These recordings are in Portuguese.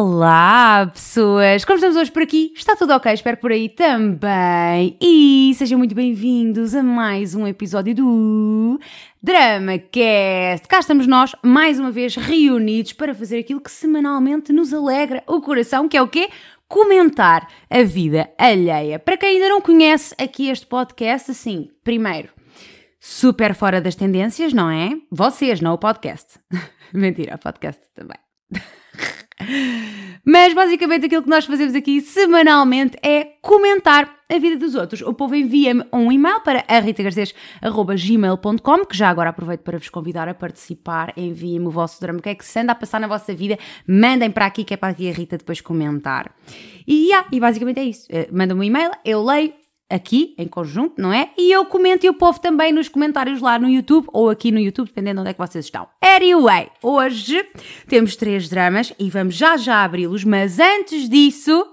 Olá, pessoas! Como estamos hoje por aqui? Está tudo ok? Espero por aí também. E sejam muito bem-vindos a mais um episódio do DramaCast. Cá estamos nós, mais uma vez reunidos para fazer aquilo que semanalmente nos alegra o coração, que é o quê? Comentar a vida alheia. Para quem ainda não conhece aqui este podcast, assim, primeiro, super fora das tendências, não é? Vocês, não o podcast. Mentira, o podcast também. Mas basicamente aquilo que nós fazemos aqui semanalmente é comentar a vida dos outros. O povo envia-me um e-mail para ritagarcês.gmail.com que já agora aproveito para vos convidar a participar. Enviem-me o vosso drama, o que é que se anda a passar na vossa vida. Mandem para aqui que é para a tia Rita depois comentar. E, yeah, e basicamente é isso. Uh, Mandam-me um e-mail, eu leio, aqui em conjunto, não é? E eu comento e o povo também nos comentários lá no YouTube ou aqui no YouTube, dependendo de onde é que vocês estão. Anyway, hoje temos três dramas e vamos já já abri-los, mas antes disso,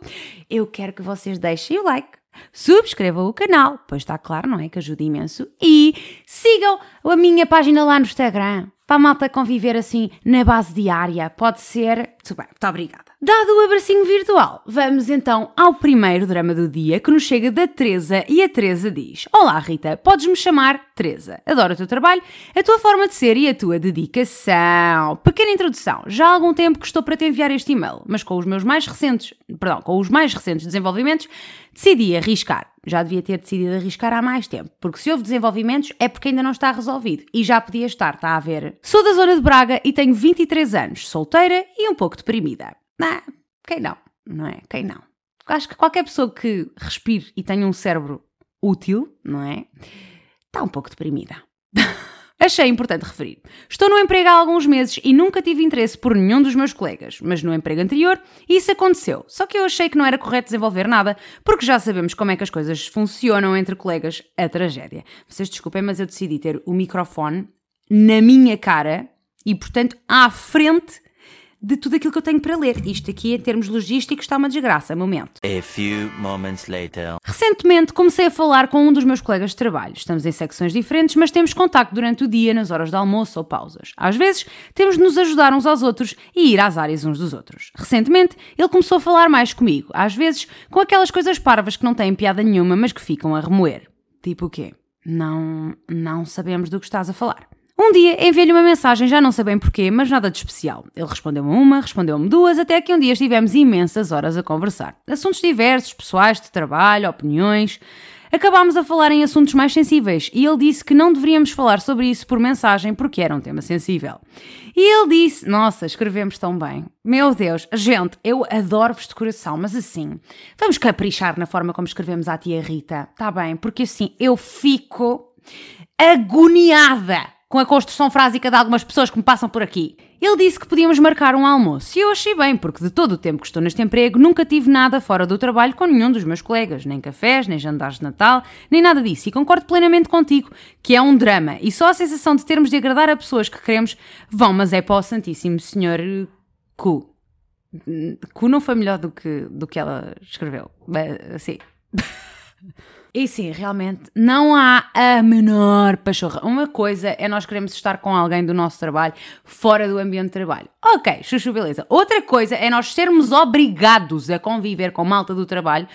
eu quero que vocês deixem o like. Subscrevam o canal, pois está claro, não é? Que ajuda imenso. E sigam a minha página lá no Instagram, para a malta conviver assim na base diária. Pode ser. Muito bem, muito obrigada. Dado o abracinho virtual, vamos então ao primeiro drama do dia que nos chega da Teresa e a Teresa diz: Olá Rita, podes-me chamar Teresa. Adoro o teu trabalho, a tua forma de ser e a tua dedicação. Pequena introdução. Já há algum tempo que estou para te enviar este e-mail, mas com os meus mais recentes, perdão, com os mais recentes desenvolvimentos, decidi arriscar. Já devia ter decidido arriscar há mais tempo, porque se houve desenvolvimentos é porque ainda não está resolvido e já podia estar, está a ver. Sou da zona de Braga e tenho 23 anos, solteira e um pouco deprimida. Ah, quem não? Não é? Quem não? Acho que qualquer pessoa que respire e tenha um cérebro útil, não é? Está um pouco deprimida. Achei importante referir. Estou no emprego há alguns meses e nunca tive interesse por nenhum dos meus colegas, mas no emprego anterior isso aconteceu. Só que eu achei que não era correto desenvolver nada, porque já sabemos como é que as coisas funcionam entre colegas, a tragédia. Vocês desculpem, mas eu decidi ter o microfone na minha cara e, portanto, à frente de tudo aquilo que eu tenho para ler. Isto aqui, em termos logísticos, está uma desgraça, momento. A few moments later. Recentemente comecei a falar com um dos meus colegas de trabalho. Estamos em secções diferentes, mas temos contacto durante o dia, nas horas de almoço ou pausas. Às vezes, temos de nos ajudar uns aos outros e ir às áreas uns dos outros. Recentemente, ele começou a falar mais comigo, às vezes com aquelas coisas parvas que não têm piada nenhuma, mas que ficam a remoer. Tipo o quê? Não, não sabemos do que estás a falar. Um dia enviei-lhe uma mensagem, já não sei bem porquê, mas nada de especial. Ele respondeu-me uma, respondeu-me duas, até que um dia estivemos imensas horas a conversar. Assuntos diversos, pessoais, de trabalho, opiniões. Acabámos a falar em assuntos mais sensíveis e ele disse que não deveríamos falar sobre isso por mensagem porque era um tema sensível. E ele disse: Nossa, escrevemos tão bem. Meu Deus, gente, eu adoro-vos de coração, mas assim, vamos caprichar na forma como escrevemos à tia Rita, tá bem? Porque assim, eu fico agoniada com a construção frásica de algumas pessoas que me passam por aqui. Ele disse que podíamos marcar um almoço e eu achei bem, porque de todo o tempo que estou neste emprego nunca tive nada fora do trabalho com nenhum dos meus colegas, nem cafés, nem jantares de Natal, nem nada disso. E concordo plenamente contigo, que é um drama e só a sensação de termos de agradar a pessoas que queremos vão, mas é para o Santíssimo Senhor Cu. Cu não foi melhor do que, do que ela escreveu. Sim. E sim, realmente não há a menor pachorra. Uma coisa é nós queremos estar com alguém do nosso trabalho fora do ambiente de trabalho. Ok, chuchu, beleza. Outra coisa é nós sermos obrigados a conviver com malta do trabalho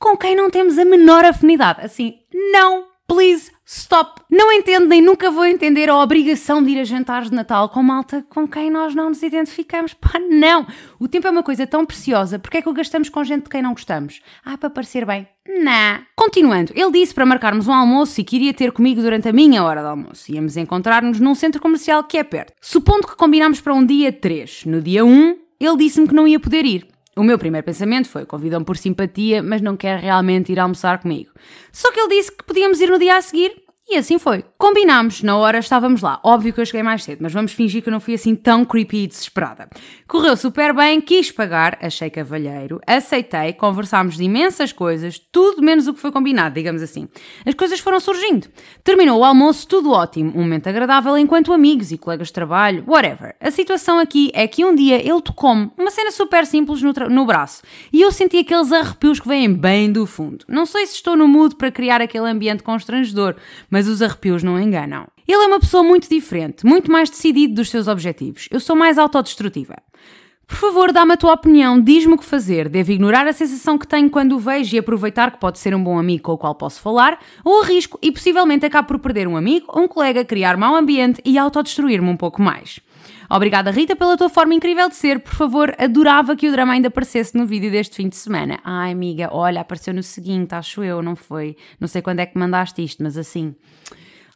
com quem não temos a menor afinidade. Assim, não, please, stop. Não entendo nem nunca vou entender a obrigação de ir a jantares de Natal com malta com quem nós não nos identificamos. Pá, não! O tempo é uma coisa tão preciosa, porque é que o gastamos com gente de quem não gostamos? Ah, para parecer bem. Não. Continuando, ele disse para marcarmos um almoço e que iria ter comigo durante a minha hora de almoço. Íamos encontrar-nos num centro comercial que é perto. Supondo que combinámos para um dia 3. No dia 1, ele disse-me que não ia poder ir. O meu primeiro pensamento foi: convidam-me por simpatia, mas não quer realmente ir almoçar comigo. Só que ele disse que podíamos ir no dia a seguir e assim foi. Combinámos, na hora estávamos lá. Óbvio que eu cheguei mais cedo, mas vamos fingir que eu não fui assim tão creepy e desesperada. Correu super bem, quis pagar, achei cavalheiro, aceitei, conversámos de imensas coisas, tudo menos o que foi combinado, digamos assim. As coisas foram surgindo. Terminou o almoço, tudo ótimo, um momento agradável enquanto amigos e colegas de trabalho, whatever. A situação aqui é que um dia ele tocou-me uma cena super simples no, no braço e eu senti aqueles arrepios que vêm bem do fundo. Não sei se estou no mood para criar aquele ambiente constrangedor, mas os arrepios não enganam. Ele é uma pessoa muito diferente, muito mais decidido dos seus objetivos. Eu sou mais autodestrutiva. Por favor, dá-me a tua opinião, diz-me o que fazer. Devo ignorar a sensação que tenho quando o vejo e aproveitar que pode ser um bom amigo com o qual posso falar, ou arrisco e possivelmente acabo por perder um amigo, um colega, criar mau ambiente e autodestruir-me um pouco mais. Obrigada, Rita, pela tua forma incrível de ser. Por favor, adorava que o drama ainda aparecesse no vídeo deste fim de semana. Ai, amiga, olha, apareceu no seguinte, acho eu, não foi? Não sei quando é que mandaste isto, mas assim.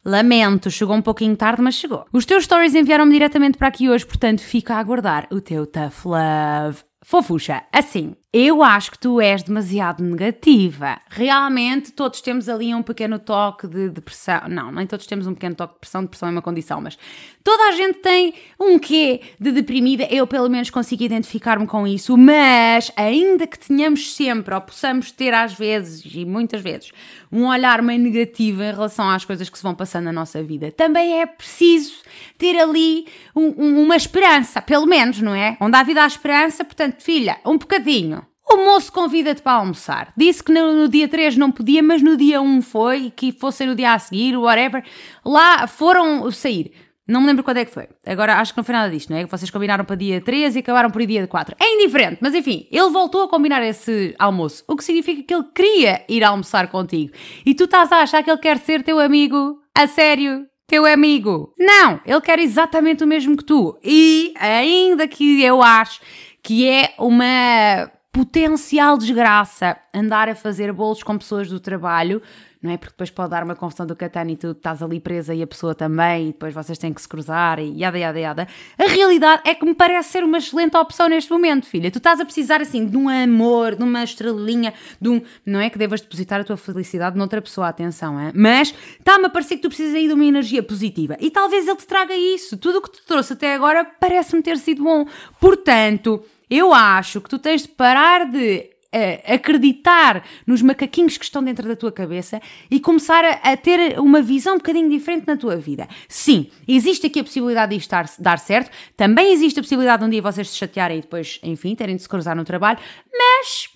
Lamento, chegou um pouquinho tarde, mas chegou. Os teus stories enviaram-me diretamente para aqui hoje, portanto fica a aguardar o teu tough love. Fofucha, assim, eu acho que tu és demasiado negativa. Realmente, todos temos ali um pequeno toque de depressão. Não, nem todos temos um pequeno toque de depressão. Depressão é uma condição, mas toda a gente tem um quê de deprimida. Eu, pelo menos, consigo identificar-me com isso. Mas, ainda que tenhamos sempre, ou possamos ter às vezes, e muitas vezes, um olhar meio negativo em relação às coisas que se vão passando na nossa vida, também é preciso ter ali um, um, uma esperança, pelo menos, não é? Onde há vida há esperança, portanto, filha, um bocadinho. O moço convida-te para almoçar. Disse que no, no, dia 3 não podia, mas no dia 1 foi, que fosse no dia a seguir, whatever. Lá foram sair. Não me lembro quando é que foi. Agora acho que não foi nada disto, não é? Vocês combinaram para dia 3 e acabaram por dia 4. É indiferente, mas enfim, ele voltou a combinar esse almoço. O que significa que ele queria ir almoçar contigo. E tu estás a achar que ele quer ser teu amigo? A sério? Teu amigo? Não! Ele quer exatamente o mesmo que tu. E ainda que eu acho que é uma potencial desgraça andar a fazer bolos com pessoas do trabalho, não é? Porque depois pode dar uma confusão do catano e tu estás ali presa e a pessoa também, e depois vocês têm que se cruzar e yada yada yada. A realidade é que me parece ser uma excelente opção neste momento, filha. Tu estás a precisar assim de um amor, de uma estrelinha, de um. Não é que devas depositar a tua felicidade noutra pessoa, atenção, é? Mas está-me a parecer que tu precisas aí de uma energia positiva e talvez ele te traga isso. Tudo o que te trouxe até agora parece-me ter sido bom. Portanto eu acho que tu tens de parar de uh, acreditar nos macaquinhos que estão dentro da tua cabeça e começar a, a, ter uma visão um bocadinho diferente na tua vida. Sim, existe aqui a possibilidade de isto dar, dar certo, também existe a possibilidade de um dia vocês se chatearem e depois, enfim, terem de se cruzar no trabalho, mas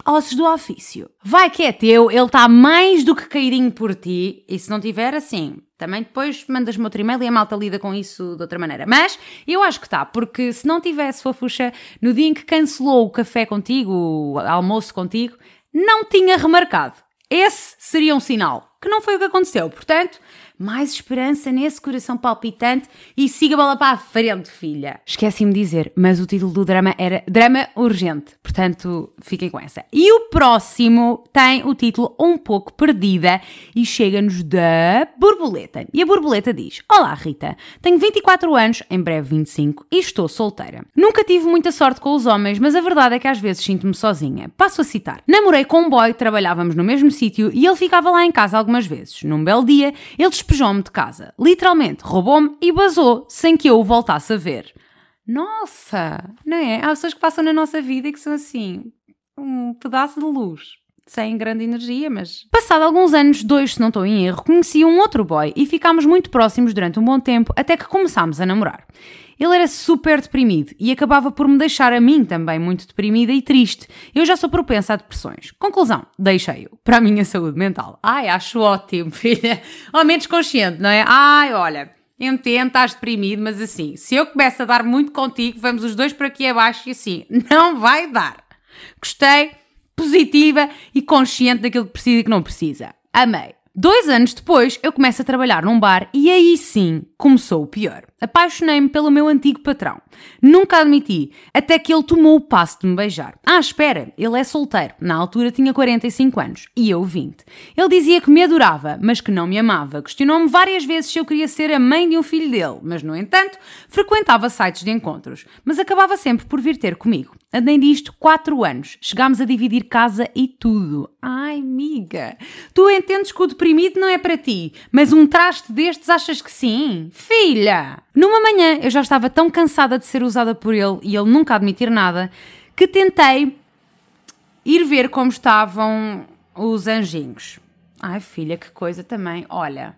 ossos do ofício. Vai que é teu, ele está mais do que caidinho por ti, e se não tiver, assim, também depois mandas-me outro e-mail e a malta lida com isso de outra maneira. Mas eu acho que está, porque se não tivesse fofucha, no dia em que cancelou o café contigo, o almoço contigo, não tinha remarcado. Esse seria um sinal, que não foi o que aconteceu. Portanto, mais esperança nesse coração palpitante e siga a bola para a frente, filha. Esqueci-me de dizer, mas o título do drama era Drama Urgente, portanto fiquem com essa. E o próximo tem o título Um pouco perdida e chega-nos da Borboleta. E a Borboleta diz: Olá, Rita, tenho 24 anos, em breve 25, e estou solteira. Nunca tive muita sorte com os homens, mas a verdade é que às vezes sinto-me sozinha. Passo a citar: Namorei com um boy, trabalhávamos no mesmo sítio e ele ficava lá em casa algumas vezes. Num belo dia, ele despejou-me de casa. Literalmente, roubou-me e basou sem que eu o voltasse a ver. Nossa, não é? Há pessoas que passam na nossa vida e que são assim, um pedaço de luz. Sem grande energia, mas. Passado alguns anos, dois se não estou em erro, conheci um outro boy e ficámos muito próximos durante um bom tempo até que começámos a namorar. Ele era super deprimido e acabava por me deixar a mim também muito deprimida e triste. Eu já sou propensa a depressões. Conclusão, deixei-o. Para a minha saúde mental. Ai, acho ótimo, filha. Ao menos consciente, não é? Ai, olha, entendo, estás deprimido, mas assim, se eu começo a dar muito contigo, vamos os dois para aqui abaixo e assim, não vai dar. Gostei, positiva e consciente daquilo que precisa e que não precisa. Amei. Dois anos depois, eu começo a trabalhar num bar e aí sim começou o pior. Apaixonei-me pelo meu antigo patrão. Nunca admiti, até que ele tomou o passo de me beijar. Ah, espera, ele é solteiro. Na altura tinha 45 anos e eu 20. Ele dizia que me adorava, mas que não me amava. Questionou-me várias vezes se eu queria ser a mãe de um filho dele, mas no entanto, frequentava sites de encontros, mas acabava sempre por vir ter comigo. Andei disto 4 anos. Chegámos a dividir casa e tudo. Ai, miga, tu entendes que o deprimido não é para ti, mas um traste destes achas que sim? Filha! Numa manhã eu já estava tão cansada de ser usada por ele e ele nunca admitir nada que tentei ir ver como estavam os anjinhos. Ai filha, que coisa também. Olha,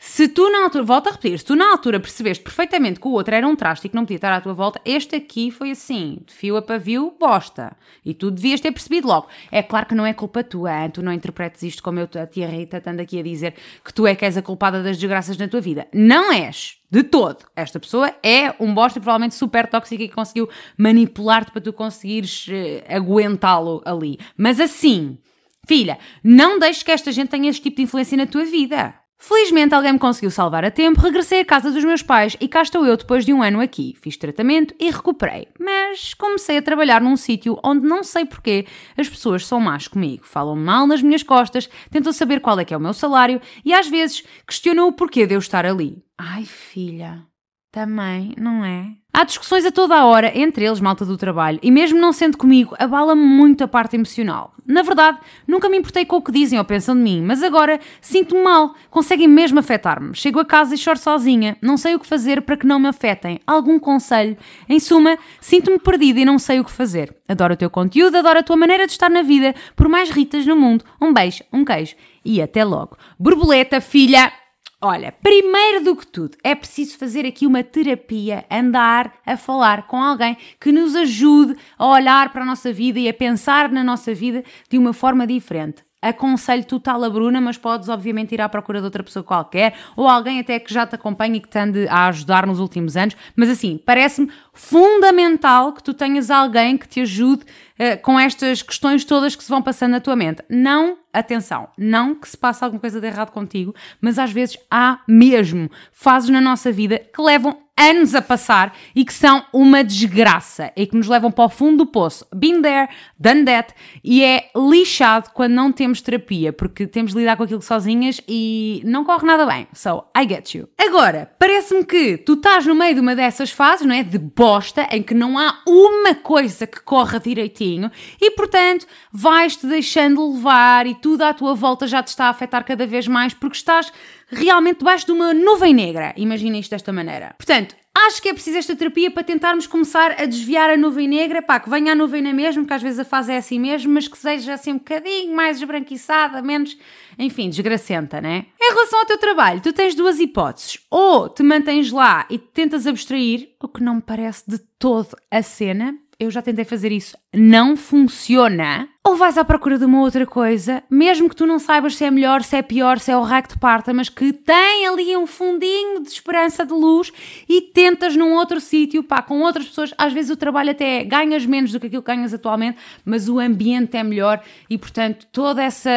Se tu na altura, volto a repetir, se tu na altura percebeste perfeitamente que o outro era um traste e que não podia estar à tua volta, este aqui foi assim, de fio a pavio, bosta. E tu devias ter percebido logo. É claro que não é culpa tua, hein? tu não interpretes isto como eu, a tia Rita, estando aqui a dizer que tu é que és a culpada das desgraças na tua vida. Não és. De todo. Esta pessoa é um bosta provavelmente super tóxico e conseguiu manipular-te para tu conseguires uh, aguentá-lo ali. Mas assim, filha, não deixes que esta gente tenha este tipo de influência na tua vida. Felizmente alguém me conseguiu salvar a tempo, regressei à casa dos meus pais e cá estou eu depois de um ano aqui. Fiz tratamento e recuperei, mas comecei a trabalhar num sítio onde não sei porquê as pessoas são más comigo. Falam mal nas minhas costas, tentam saber qual é que é o meu salário e às vezes questionam o porquê de eu estar ali. Ai filha, também, não é? Há discussões a toda a hora entre eles, malta do trabalho, e mesmo não sendo comigo, abala-me muito a parte emocional. Na verdade, nunca me importei com o que dizem ou pensam de mim, mas agora sinto-me mal, conseguem mesmo afetar-me. Chego a casa e choro sozinha, não sei o que fazer para que não me afetem. Algum conselho? Em suma, sinto-me perdida e não sei o que fazer. Adoro o teu conteúdo, adoro a tua maneira de estar na vida, por mais ritas no mundo. Um beijo, um queijo e até logo. Borboleta, filha! Olha, primeiro do que tudo, é preciso fazer aqui uma terapia, andar a falar com alguém que nos ajude a olhar para a nossa vida e a pensar na nossa vida de uma forma diferente. Aconselho total a Bruna, mas podes obviamente ir à procura de outra pessoa qualquer ou alguém até que já te acompanhe e que te ande a ajudar nos últimos anos. Mas assim, parece-me fundamental que tu tenhas alguém que te ajude uh, com estas questões todas que se vão passando na tua mente. Não, atenção, não que se passe alguma coisa de errado contigo, mas às vezes há mesmo fases na nossa vida que levam anos a passar e que são uma desgraça e que nos levam para o fundo do poço. Been there, done that, e é lixado quando não temos terapia, porque temos de lidar com aquilo sozinhas e não corre nada bem. So, I get you. Agora, parece-me que tu estás no meio de uma dessas fases, não é? De bosta, em que não há uma coisa que corra direitinho e, portanto, vais-te deixando levar e tudo à tua volta já te está a afetar cada vez mais porque estás realmente debaixo de uma nuvem negra. Imagina isto desta maneira. Portanto, acho que é preciso esta terapia para tentarmos começar a desviar a nuvem negra, pá, que venha a nuvem na mesma, que às vezes a fase é assim mesmo, mas que seja assim um bocadinho mais esbranquiçada, menos, enfim, desgracenta, né? Em relação ao teu trabalho, tu tens duas hipóteses. Ou te mantens lá e tentas abstrair, o que não me parece de todo a cena, eu já tentei fazer isso, não funciona, ou vais à procura de uma outra coisa, mesmo que tu não saibas se é melhor, se é pior, se é o raio que te parta, mas que tem ali um fundinho de esperança de luz e tentas num outro sítio, pá, com outras pessoas. Às vezes o trabalho até ganhas menos do que aquilo que ganhas atualmente, mas o ambiente é melhor e, portanto, todo essa,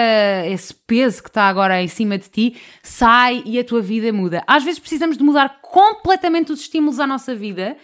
esse peso que está agora em cima de ti sai e a tua vida muda. Às vezes precisamos de mudar completamente os estímulos à nossa vida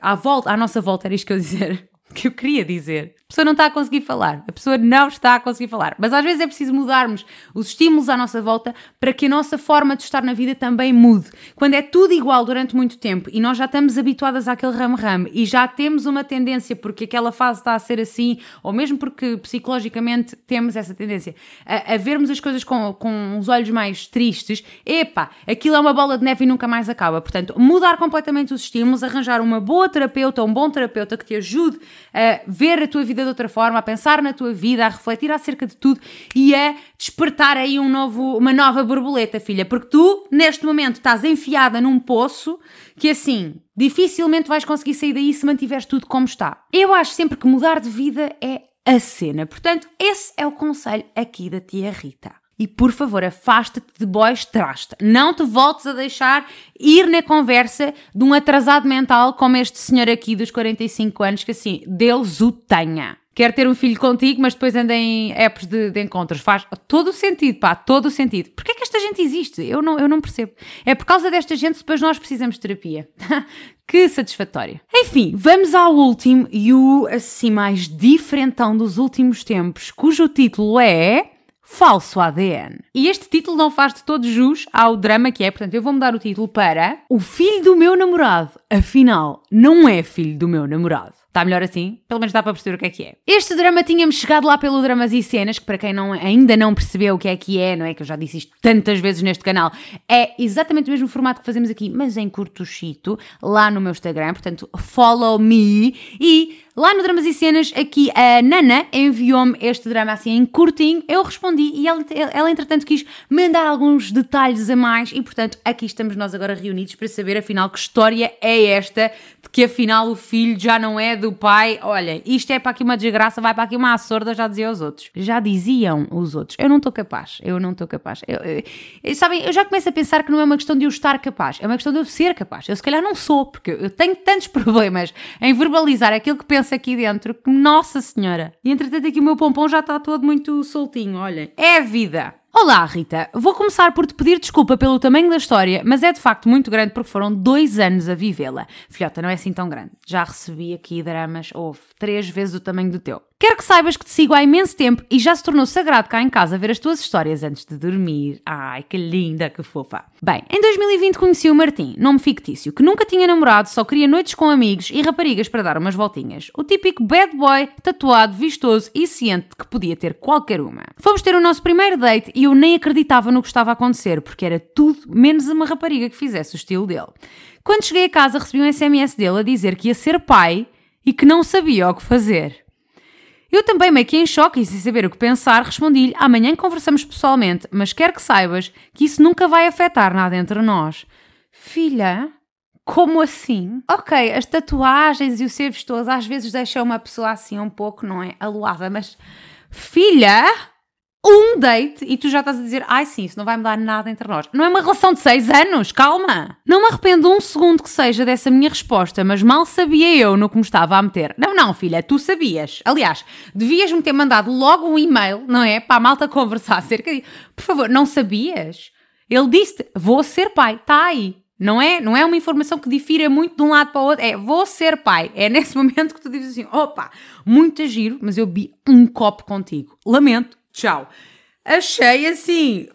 à volta, à nossa volta, era isto que eu dizer, que eu queria dizer. A pessoa não está a conseguir falar, a pessoa não está a conseguir falar. Mas às vezes é preciso mudarmos os estímulos à nossa volta para que a nossa forma de estar na vida também mude. Quando é tudo igual durante muito tempo e nós já estamos habituadas àquele ramo-ramo e já temos uma tendência porque aquela fase está a ser assim, ou mesmo porque psicologicamente temos essa tendência a, a vermos as coisas com, com os olhos mais tristes, epá, aquilo é uma bola de neve e nunca mais acaba. Portanto, mudar completamente os estímulos, arranjar uma boa terapeuta, um bom terapeuta que te ajude a ver a tua vida vida de outra forma, a pensar na tua vida, a refletir acerca de tudo e a despertar aí um novo, uma nova borboleta, filha. Porque tu, neste momento, estás enfiada num poço que assim, dificilmente vais conseguir sair daí se mantiveres tudo como está. Eu acho sempre que mudar de vida é a cena. Portanto, esse é o conselho aqui da tia Rita. E por favor, afasta-te de boys traste. Não te voltes a deixar ir na conversa de um atrasado mental como este senhor aqui dos 45 anos, que assim, Deus o tenha. Quer ter um filho contigo, mas depois anda em apps de, de encontros. Faz todo o sentido, pá, todo o sentido. Porquê é que esta gente existe? Eu não, eu não percebo. É por causa desta gente depois nós precisamos de terapia. que satisfatório. Enfim, vamos ao último e o assim mais diferentão dos últimos tempos, cujo título é falso ADN. E este título não faz de todo jus ao drama que é, portanto, eu vou mudar o título para O filho do meu namorado, afinal, não é filho do meu namorado. Está melhor assim? Pelo menos dá para perceber o que é que é. Este drama tínhamos chegado lá pelo Dramas e Cenas, que para quem não, ainda não percebeu o que é que é, não é? Que eu já disse isto tantas vezes neste canal, é exatamente o mesmo formato que fazemos aqui, mas em curto chito, lá no meu Instagram. Portanto, follow me e Lá no Dramas e Cenas, aqui a Nana enviou-me este drama assim em curtinho, eu respondi e ela, ela entretanto quis mandar alguns detalhes a mais e portanto aqui estamos nós agora reunidos para saber afinal que história é esta de que afinal o filho já não é do pai. Olha, isto é para aqui uma desgraça, vai para aqui uma sorda, já dizia os outros. Já diziam os outros. Eu não estou capaz, eu não estou capaz. Eu, eu, sabem, eu já começo a pensar que não é uma questão de eu estar capaz, é uma questão de eu ser capaz. Eu se calhar não sou, porque eu tenho tantos problemas em verbalizar aquilo que penso aqui dentro que, nossa senhora. E entretanto aqui o meu pompom já está todo muito soltinho, olhem. É a vida. Olá, Rita. Vou começar por te pedir desculpa pelo tamanho da história, mas é de facto muito grande porque foram dois anos a vivê-la. Filhota, não é assim tão grande. Já recebi aqui dramas, houve três vezes o tamanho do teu. Quero que saibas que te sigo há imenso tempo e já se tornou sagrado cá em casa ver as tuas histórias antes de dormir. Ai, que linda, que fofa. Bem, em 2020 conheci o Martim, nome fictício, que nunca tinha namorado, só queria noites com amigos e raparigas para dar umas voltinhas. O típico bad boy, tatuado, vistoso e ciente de que podia ter qualquer uma. Fomos ter o nosso primeiro date e eu nem acreditava no que estava a acontecer, porque era tudo menos uma rapariga que fizesse o estilo dele. Quando cheguei a casa recebi um SMS dele a dizer que ia ser pai e que não sabia o que fazer. Eu também, meio que em choque e sem saber o que pensar, respondi-lhe: amanhã conversamos pessoalmente, mas quero que saibas que isso nunca vai afetar nada entre nós. Filha, como assim? Ok, as tatuagens e o ser vistoso às vezes deixam uma pessoa assim um pouco, não é? Aluada, mas. Filha! Um date e tu já estás a dizer, ai sim, isso não vai mudar nada entre nós. Não é uma relação de seis anos, calma. Não me arrependo um segundo que seja dessa minha resposta, mas mal sabia eu no que me estava a meter. Não, não, filha, tu sabias. Aliás, devias-me ter mandado logo um e-mail, não é? Para a malta conversar acerca disso. Por favor, não sabias? Ele disse vou ser pai, está aí. Não é, não é uma informação que difira muito de um lado para o outro. É, vou ser pai. É nesse momento que tu dizes assim, opa, muito giro, mas eu bi um copo contigo. Lamento, tchau. Achei assim,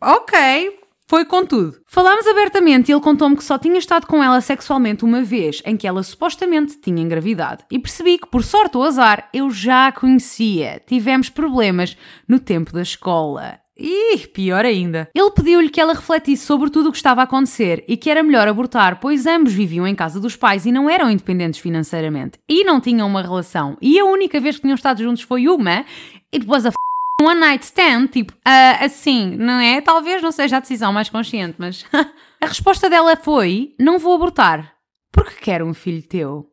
ok, foi com tudo. Falámos abertamente e ele contou-me que só tinha estado com ela sexualmente uma vez, em que ela supostamente tinha engravidado. E percebi que, por sorte ou azar, eu já a conhecia. Tivemos problemas no tempo da escola. Ih, pior ainda. Ele pediu-lhe que ela refletisse sobre tudo o que estava a acontecer e que era melhor abortar, pois ambos viviam em casa dos pais e não eram independentes financeiramente. E não tinham uma relação. E a única vez que tinham estado juntos foi uma. It was a one night stand, tipo, uh, assim, não é? Talvez não seja a decisão mais consciente, mas a resposta dela foi: não vou abortar, porque quero um filho teu.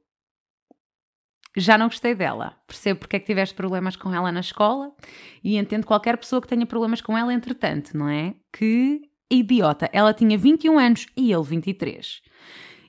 Já não gostei dela. Percebo porque é que tiveste problemas com ela na escola e entendo qualquer pessoa que tenha problemas com ela, entretanto, não é? Que idiota. Ela tinha 21 anos e ele 23.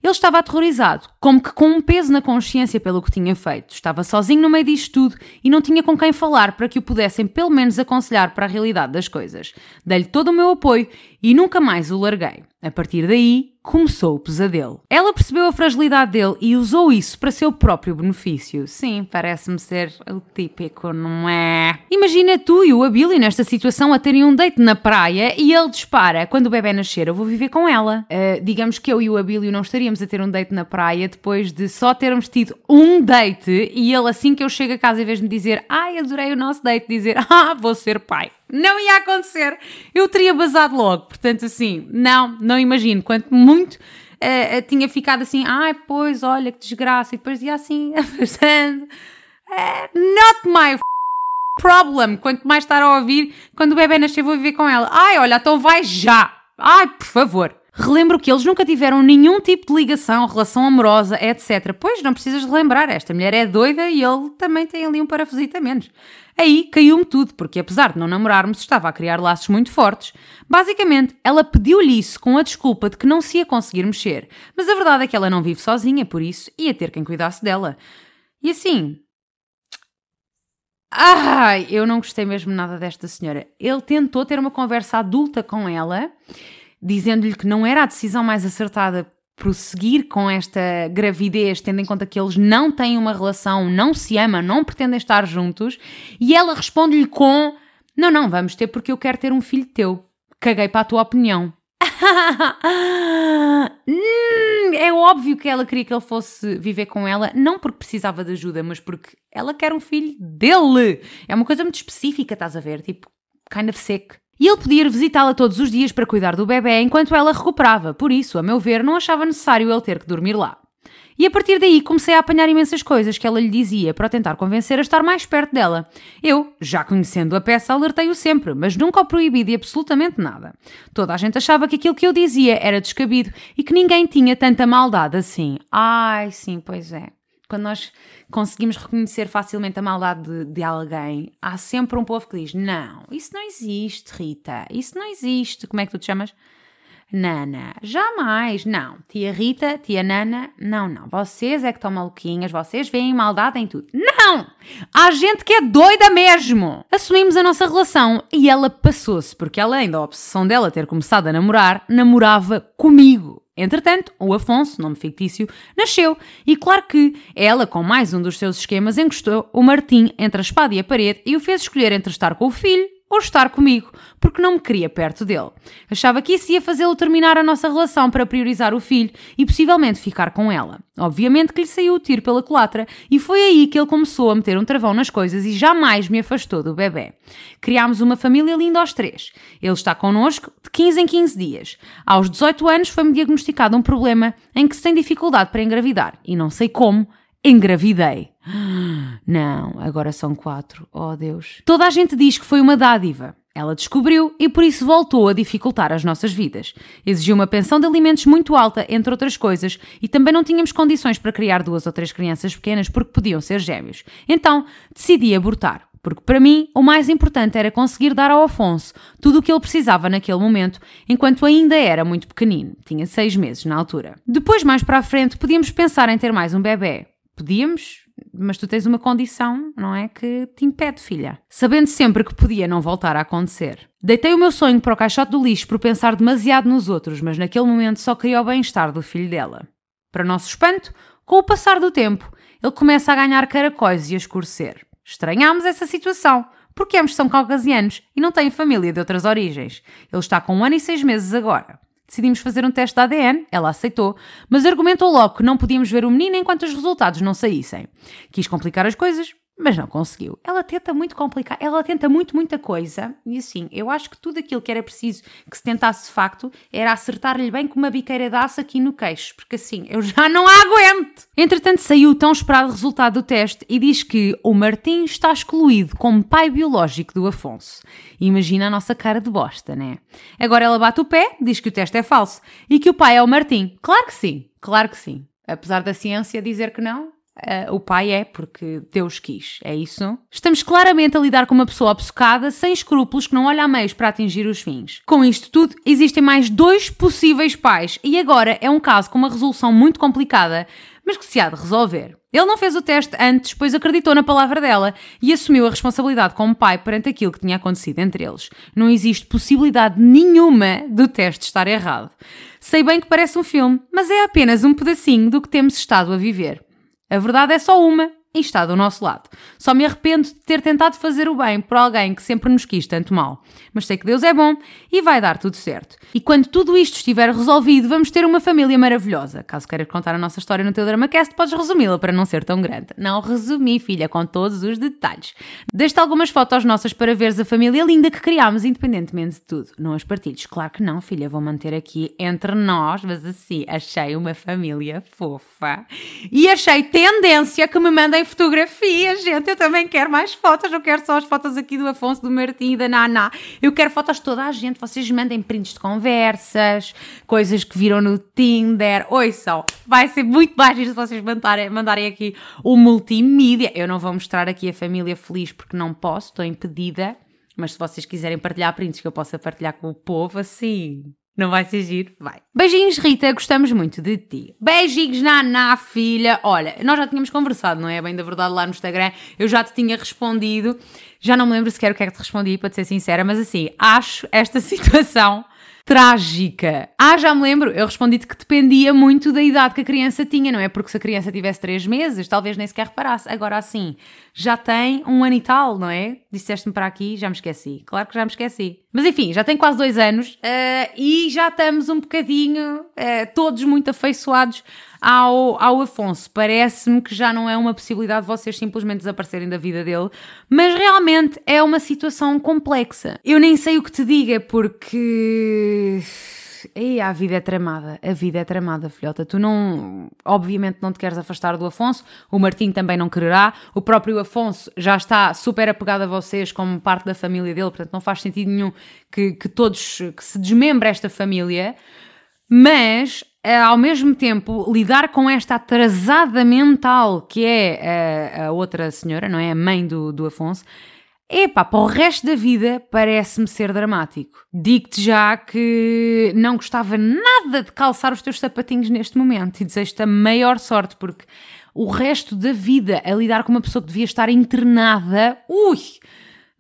Ele estava aterrorizado, como que com um peso na consciência pelo que tinha feito. Estava sozinho no meio disto tudo e não tinha com quem falar para que o pudessem pelo menos aconselhar para a realidade das coisas. Dei-lhe todo o meu apoio e nunca mais o larguei. A partir daí, começou o pesadelo. Ela percebeu a fragilidade dele e usou isso para seu próprio benefício. Sim, parece-me ser o típico, não é? Imagina tu e o Abílio nesta situação a terem um date na praia e ele dispara: quando o bebê nascer, eu vou viver com ela. Uh, digamos que eu e o Abílio não estaríamos a ter um date na praia depois de só termos tido um date e ele, assim que eu chego a casa, em vez de me dizer ai, adorei o nosso date, dizer ah, vou ser pai. Não ia acontecer. Eu teria basado logo. Portanto, assim, não, não imagino. Quanto muito uh, tinha ficado assim, ai, ah, pois, olha que desgraça. E depois ia assim, afastando. Uh, not my problem. Quanto mais estar a ouvir, quando o bebê nascer, vou viver com ela. Ai, olha, então vai já. Ai, por favor. Relembro que eles nunca tiveram nenhum tipo de ligação, relação amorosa, etc. Pois não precisas de lembrar, esta mulher é doida e ele também tem ali um parafusito a menos. Aí caiu-me tudo, porque apesar de não namorarmos, estava a criar laços muito fortes. Basicamente, ela pediu-lhe isso com a desculpa de que não se ia conseguir mexer, mas a verdade é que ela não vive sozinha, por isso ia ter quem cuidasse dela. E assim. Ai, eu não gostei mesmo nada desta senhora. Ele tentou ter uma conversa adulta com ela, dizendo-lhe que não era a decisão mais acertada prosseguir com esta gravidez, tendo em conta que eles não têm uma relação, não se amam, não pretendem estar juntos, e ela responde-lhe com: Não, não, vamos ter porque eu quero ter um filho teu. Caguei para a tua opinião. hum, é óbvio que ela queria que ele fosse viver com ela, não porque precisava de ajuda, mas porque ela quer um filho dele. É uma coisa muito específica, estás a ver? Tipo, kind of sick. E ele podia ir visitá-la todos os dias para cuidar do bebê enquanto ela recuperava, por isso, a meu ver, não achava necessário ele ter que dormir lá. E a partir daí comecei a apanhar imensas coisas que ela lhe dizia para tentar convencer a estar mais perto dela. Eu, já conhecendo a peça, alertei-o sempre, mas nunca o proibi de absolutamente nada. Toda a gente achava que aquilo que eu dizia era descabido e que ninguém tinha tanta maldade assim. Ai, sim, pois é. Quando nós conseguimos reconhecer facilmente a maldade de, de, alguém, há sempre um povo que diz: Não, isso não existe, Rita, isso não existe. Como é que tu te chamas? Nana, jamais, não. Tia Rita, tia Nana, não, não. Vocês é que estão maluquinhas, vocês veem maldade em tudo. Não! Há gente que é doida mesmo! Assumimos a nossa relação e ela passou-se, porque além da obsessão dela ter começado a namorar, namorava comigo. Entretanto, o Afonso, nome fictício, nasceu e, claro que, ela, com mais um dos seus esquemas, encostou o Martim entre a espada e a parede e o fez escolher entre estar com o filho ou estar comigo, porque não me queria perto dele. Achava que isso ia fazê-lo terminar a nossa relação para priorizar o filho e possivelmente ficar com ela. Obviamente que lhe saiu o tiro pela culatra e foi aí que ele começou a meter um travão nas coisas e jamais me afastou do bebê. Criámos uma família linda aos três. Ele está connosco de 15 em 15 dias. Aos 18 anos foi-me diagnosticado um problema em que se tem dificuldade para engravidar e não sei como, engravidei. Não, agora são quatro. Oh Deus. Toda a gente diz que foi uma dádiva. Ela descobriu e por isso voltou a dificultar as nossas vidas. Exigiu uma pensão de alimentos muito alta, entre outras coisas, e também não tínhamos condições para criar duas ou três crianças pequenas porque podiam ser gêmeos. Então decidi abortar. Porque para mim o mais importante era conseguir dar ao Afonso tudo o que ele precisava naquele momento, enquanto ainda era muito pequenino, tinha seis meses na altura. Depois, mais para a frente, podíamos pensar em ter mais um bebê. Podíamos, mas tu tens uma condição, não é? Que te impede, filha. Sabendo sempre que podia não voltar a acontecer. Deitei o meu sonho para o caixote do lixo por pensar demasiado nos outros, mas naquele momento só queria o bem-estar do filho dela. Para nosso espanto, com o passar do tempo, ele começa a ganhar caracóis e a escurecer. Estranhámos essa situação, porque ambos são caucasianos e não têm família de outras origens. Ele está com um ano e seis meses agora. Decidimos fazer um teste de ADN, ela aceitou, mas argumentou logo que não podíamos ver o menino enquanto os resultados não saíssem. Quis complicar as coisas, mas não conseguiu. Ela tenta muito complicar, ela tenta muito, muita coisa, e assim, eu acho que tudo aquilo que era preciso que se tentasse de facto era acertar-lhe bem com uma biqueira de aço aqui no queixo, porque assim, eu já não aguento! Entretanto, saiu o tão esperado resultado do teste e diz que o Martim está excluído como pai biológico do Afonso. Imagina a nossa cara de bosta, né? Agora ela bate o pé, diz que o teste é falso e que o pai é o Martim. Claro que sim, claro que sim. Apesar da ciência dizer que não, Uh, o pai é porque Deus quis, é isso? Estamos claramente a lidar com uma pessoa obcecada, sem escrúpulos, que não olha a meios para atingir os fins. Com isto tudo, existem mais dois possíveis pais e agora é um caso com uma resolução muito complicada, mas que se há de resolver. Ele não fez o teste antes, pois acreditou na palavra dela e assumiu a responsabilidade como pai perante aquilo que tinha acontecido entre eles. Não existe possibilidade nenhuma do teste estar errado. Sei bem que parece um filme, mas é apenas um pedacinho do que temos estado a viver. A verdade é só uma e está do nosso lado. Só me arrependo de ter tentado fazer o bem por alguém que sempre nos quis tanto mal. Mas sei que Deus é bom e vai dar tudo certo. E quando tudo isto estiver resolvido, vamos ter uma família maravilhosa. Caso queiras contar a nossa história no teu DramaCast, podes resumi-la para não ser tão grande. Não resumi, filha, com todos os detalhes. Deixe-te algumas fotos nossas para veres a família linda que criámos, independentemente de tudo. Não as partilhes. Claro que não, filha, vou manter aqui entre nós, mas assim, achei uma família fofa. E achei tendência que me mandem fotografias, gente. Eu também quero mais fotos. Não quero só as fotos aqui do Afonso, do Martim e da Naná. Eu quero fotos de toda a gente. Vocês mandem prints de conversas, coisas que viram no Tinder. Oi, só. Vai ser muito mais se vocês mandarem, mandarem aqui o multimídia. Eu não vou mostrar aqui a família feliz porque não posso, estou impedida. Mas se vocês quiserem partilhar prints que eu possa partilhar com o povo, assim, não vai ser giro? Vai. Beijinhos, Rita, gostamos muito de ti. Beijinhos, Naná, filha. Olha, nós já tínhamos conversado, não é? Bem da verdade, lá no Instagram. Eu já te tinha respondido. Já não me lembro sequer o que é que te respondi, para te ser sincera, mas assim, acho esta situação trágica. Ah, já me lembro, eu respondi-te que dependia muito da idade que a criança tinha, não é? Porque se a criança tivesse 3 meses, talvez nem sequer reparasse. Agora, assim, já tem um ano e tal, não é? Disseste-me para aqui, já me esqueci. Claro que já me esqueci. Mas enfim, já tem quase dois anos uh, e já estamos um bocadinho, uh, todos muito afeiçoados ao, ao Afonso. Parece-me que já não é uma possibilidade vocês simplesmente desaparecerem da vida dele, mas realmente é uma situação complexa. Eu nem sei o que te diga porque Ei, a vida é tramada, a vida é tramada, filhota. Tu não, obviamente, não te queres afastar do Afonso, o Martim também não quererá, o próprio Afonso já está super apegado a vocês como parte da família dele, portanto não faz sentido nenhum que, que todos, que se desmembre esta família, mas eh, ao mesmo tempo lidar com esta atrasada mental que é a, a outra senhora, não é? A mãe do, do Afonso Epá, para o resto da vida parece-me ser dramático. Digo-te já que não gostava nada de calçar os teus sapatinhos neste momento e desejo-te a maior sorte, porque o resto da vida a lidar com uma pessoa que devia estar internada, ui,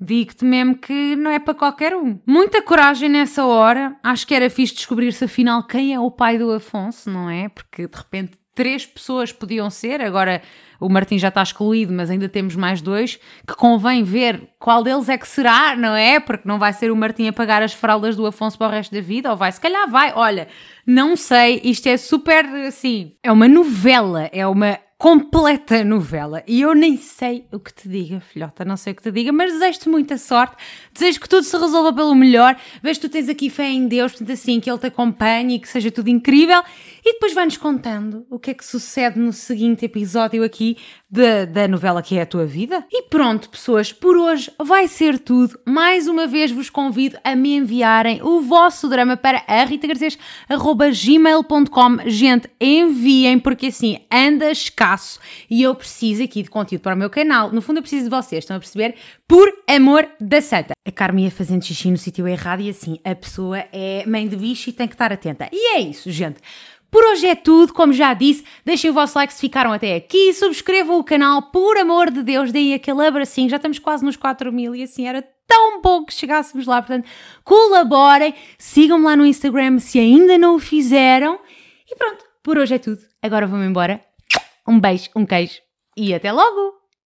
digo-te mesmo que não é para qualquer um. Muita coragem nessa hora, acho que era fixe descobrir-se afinal quem é o pai do Afonso, não é? Porque de repente três pessoas podiam ser, agora o Martim já está excluído, mas ainda temos mais dois, que convém ver qual deles é que será, não é? Porque não vai ser o Martim a pagar as fraldas do Afonso para o resto da vida, ou vai, se calhar vai, olha, não sei, isto é super, assim, é uma novela, é uma completa novela. E eu nem sei o que te diga, filhota, não sei o que te diga, mas desejo-te muita sorte, desejo que tudo se resolva pelo melhor. Vejo que tu tens aqui fé em Deus, portanto, assim, que Ele te acompanhe e que seja tudo incrível. E depois vai-nos contando o que é que sucede no seguinte episódio aqui da, da novela que é a tua vida. E pronto, pessoas, por hoje vai ser tudo. Mais uma vez vos convido a me enviarem o vosso drama para ritagarcês.gmail.com. Gente, enviem, porque assim anda escasso e eu preciso aqui de conteúdo para o meu canal. No fundo, eu preciso de vocês, estão a perceber? Por amor da santa. A Carmen ia fazendo xixi no sítio errado e assim, a pessoa é mãe de bicho e tem que estar atenta. E é isso, gente. Por hoje é tudo, como já disse, deixem o vosso like se ficaram até aqui, subscrevam o canal, por amor de Deus, deem aquele abracinho, já estamos quase nos 4 mil e assim era tão bom que chegássemos lá, portanto, colaborem, sigam-me lá no Instagram se ainda não o fizeram. E pronto, por hoje é tudo, agora vou-me embora, um beijo, um queijo e até logo!